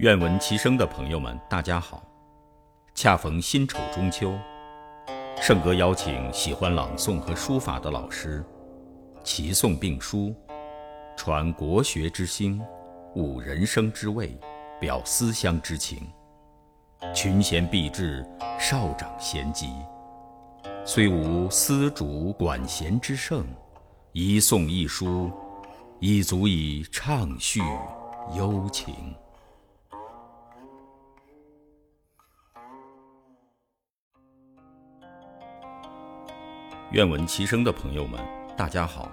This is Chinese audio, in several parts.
愿闻其声的朋友们，大家好！恰逢辛丑中秋，圣哥邀请喜欢朗诵和书法的老师齐诵并书，传国学之兴，悟人生之味，表思乡之情。群贤毕至，少长咸集，虽无丝竹管弦之盛，一诵一书，已足以畅叙幽情。愿闻其声的朋友们，大家好，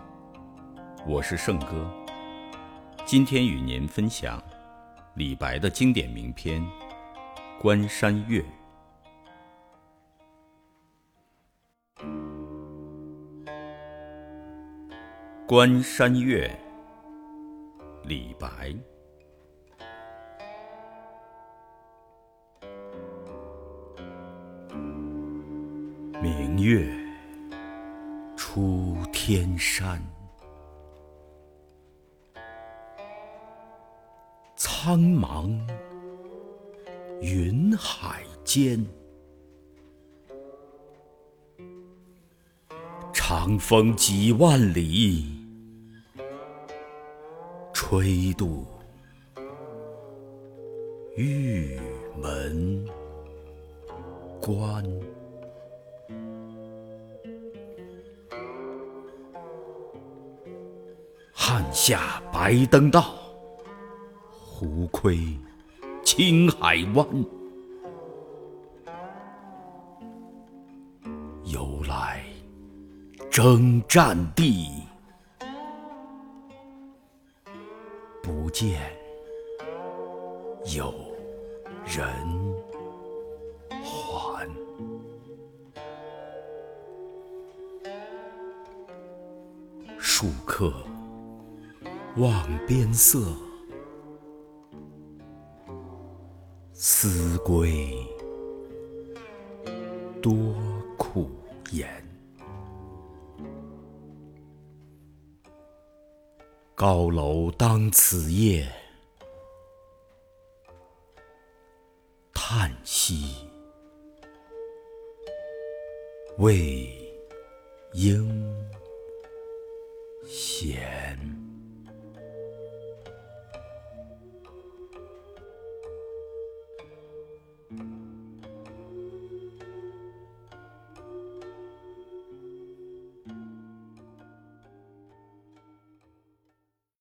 我是圣哥。今天与您分享李白的经典名篇《关山月》。《关山月》，李白。明月。出天山，苍茫云海间，长风几万里，吹度玉门关。汉下白登道，胡窥青海湾。由来征战地，不见有人还。数客。望边色，思归多苦颜。高楼当此夜，叹息未应闲。